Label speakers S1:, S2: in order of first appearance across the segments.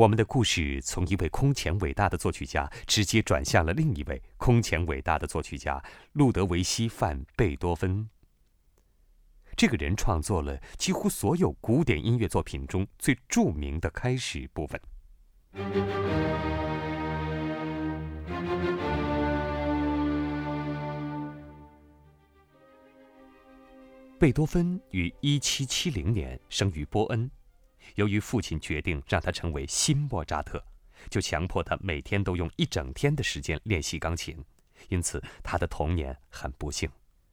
S1: 我们的故事从一位空前伟大的作曲家，直接转向了另一位空前伟大的作曲家——路德维希·范·贝多芬。这个人创作了几乎所有古典音乐作品中最著名的开始部分。贝多芬于1770年生于波恩。由于父亲决定让他成为新莫扎特，就强迫他每天都用一整天的时间练习钢琴，因此他的童年很不幸。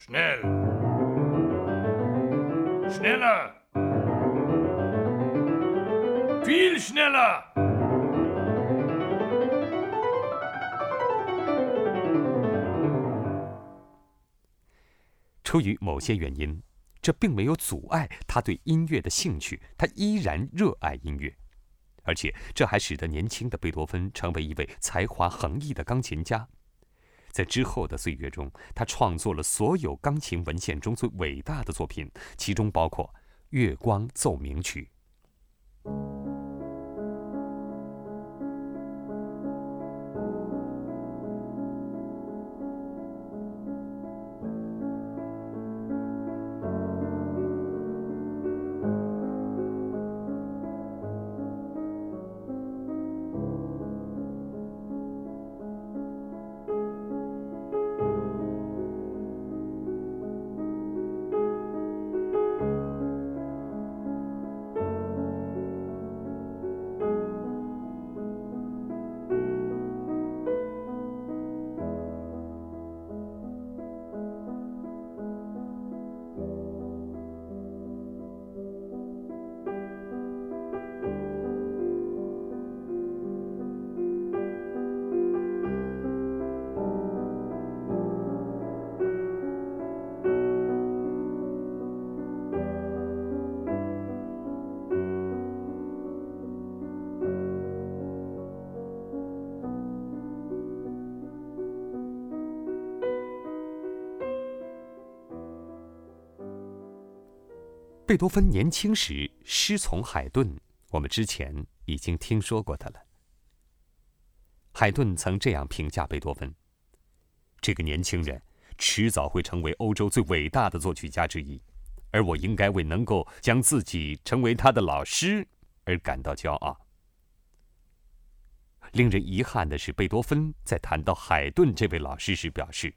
S2: Schnell，schneller，viel schneller。
S1: 出于某些原因。这并没有阻碍他对音乐的兴趣，他依然热爱音乐，而且这还使得年轻的贝多芬成为一位才华横溢的钢琴家。在之后的岁月中，他创作了所有钢琴文献中最伟大的作品，其中包括《月光奏鸣曲》。贝多芬年轻时师从海顿，我们之前已经听说过他了。海顿曾这样评价贝多芬：“这个年轻人迟早会成为欧洲最伟大的作曲家之一，而我应该为能够将自己成为他的老师而感到骄傲。”令人遗憾的是，贝多芬在谈到海顿这位老师时表示：“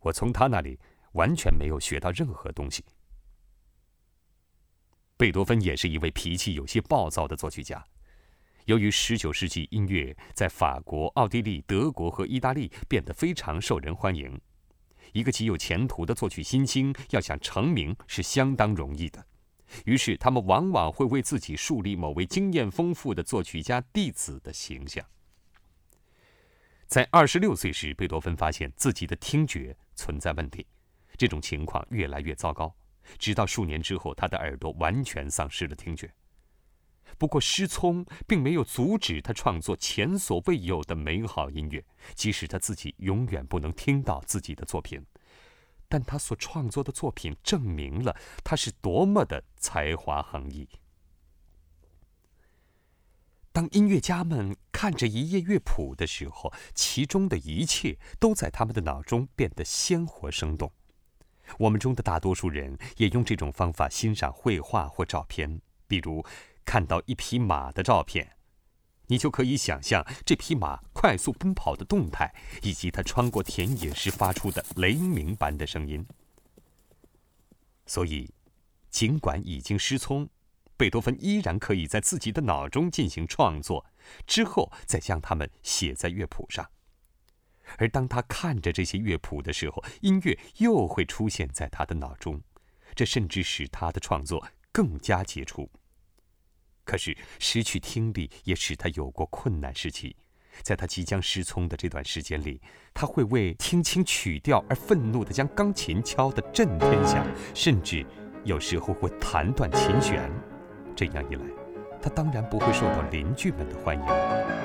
S1: 我从他那里完全没有学到任何东西。”贝多芬也是一位脾气有些暴躁的作曲家。由于19世纪音乐在法国、奥地利、德国和意大利变得非常受人欢迎，一个极有前途的作曲新星要想成名是相当容易的。于是，他们往往会为自己树立某位经验丰富的作曲家弟子的形象。在26岁时，贝多芬发现自己的听觉存在问题，这种情况越来越糟糕。直到数年之后，他的耳朵完全丧失了听觉。不过，失聪并没有阻止他创作前所未有的美好音乐，即使他自己永远不能听到自己的作品。但他所创作的作品证明了他是多么的才华横溢。当音乐家们看着一页乐谱的时候，其中的一切都在他们的脑中变得鲜活生动。我们中的大多数人也用这种方法欣赏绘画或照片。比如，看到一匹马的照片，你就可以想象这匹马快速奔跑的动态，以及它穿过田野时发出的雷鸣般的声音。所以，尽管已经失聪，贝多芬依然可以在自己的脑中进行创作，之后再将它们写在乐谱上。而当他看着这些乐谱的时候，音乐又会出现在他的脑中，这甚至使他的创作更加杰出。可是，失去听力也使他有过困难时期。在他即将失聪的这段时间里，他会为听清曲调而愤怒地将钢琴敲得震天响，甚至有时候会弹断琴弦。这样一来，他当然不会受到邻居们的欢迎。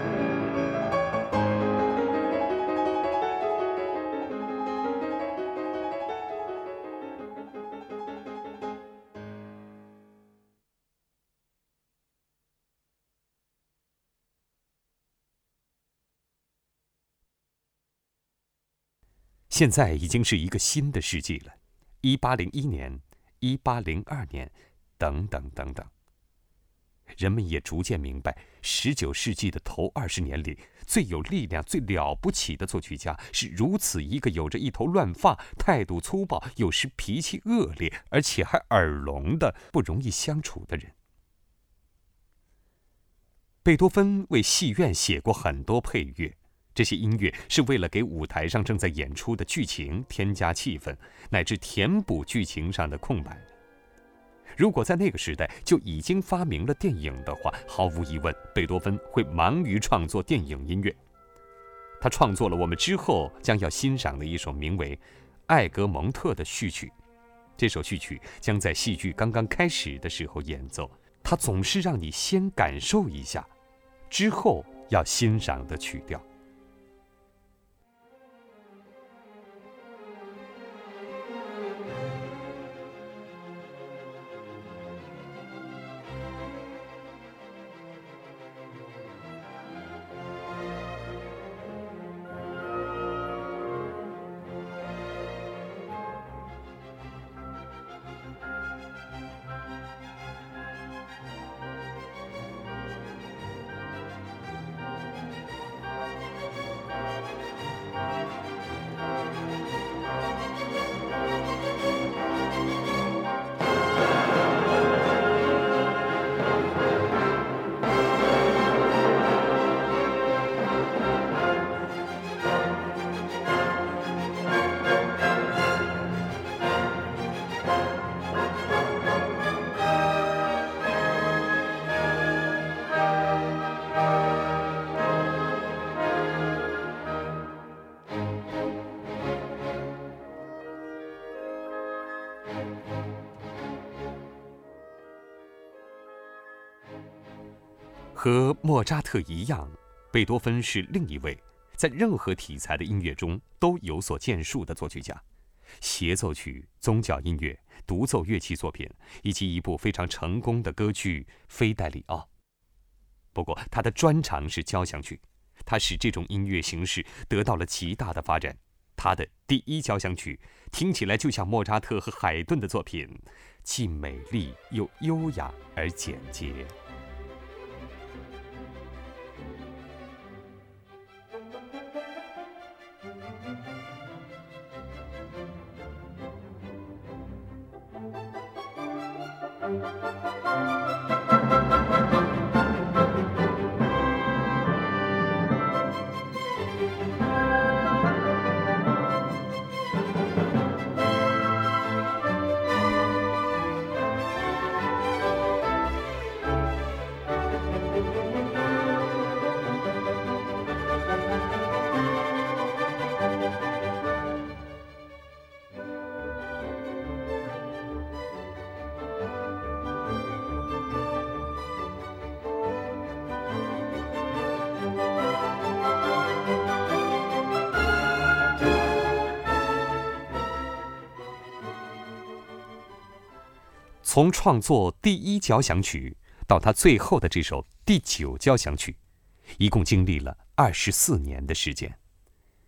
S1: 现在已经是一个新的世纪了，一八零一年、一八零二年，等等等等。人们也逐渐明白，十九世纪的头二十年里，最有力量、最了不起的作曲家是如此一个有着一头乱发、态度粗暴、有时脾气恶劣，而且还耳聋的不容易相处的人。贝多芬为戏院写过很多配乐。这些音乐是为了给舞台上正在演出的剧情添加气氛，乃至填补剧情上的空白。如果在那个时代就已经发明了电影的话，毫无疑问，贝多芬会忙于创作电影音乐。他创作了我们之后将要欣赏的一首名为《艾格蒙特》的序曲。这首序曲将在戏剧刚刚开始的时候演奏。它总是让你先感受一下，之后要欣赏的曲调。和莫扎特一样，贝多芬是另一位在任何题材的音乐中都有所建树的作曲家。协奏曲、宗教音乐、独奏乐器作品，以及一部非常成功的歌剧《菲戴里奥》。不过，他的专长是交响曲，他使这种音乐形式得到了极大的发展。他的第一交响曲听起来就像莫扎特和海顿的作品，既美丽又优雅而简洁。Música 从创作第一交响曲到他最后的这首第九交响曲，一共经历了二十四年的时间。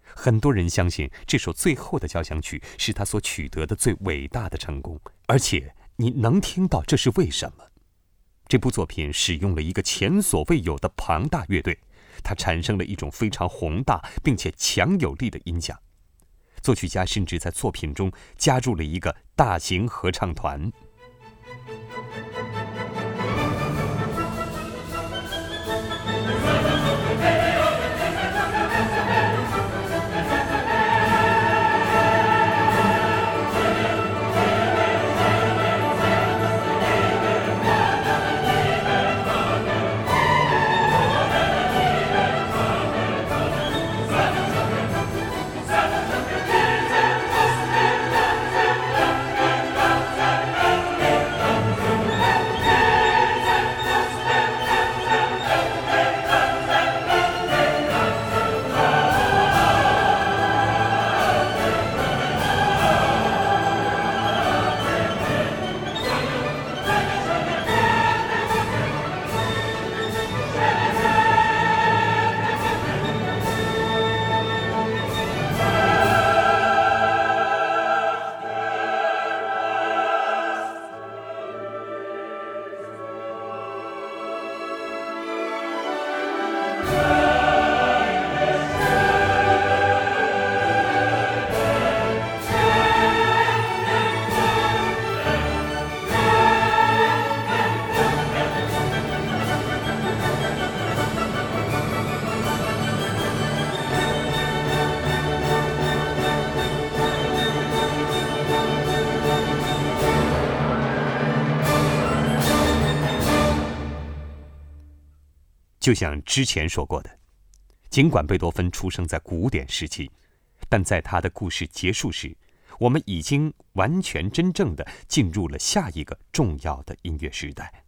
S1: 很多人相信这首最后的交响曲是他所取得的最伟大的成功，而且你能听到这是为什么？这部作品使用了一个前所未有的庞大乐队，它产生了一种非常宏大并且强有力的音响。作曲家甚至在作品中加入了一个大型合唱团。就像之前说过的，尽管贝多芬出生在古典时期，但在他的故事结束时，我们已经完全真正的进入了下一个重要的音乐时代。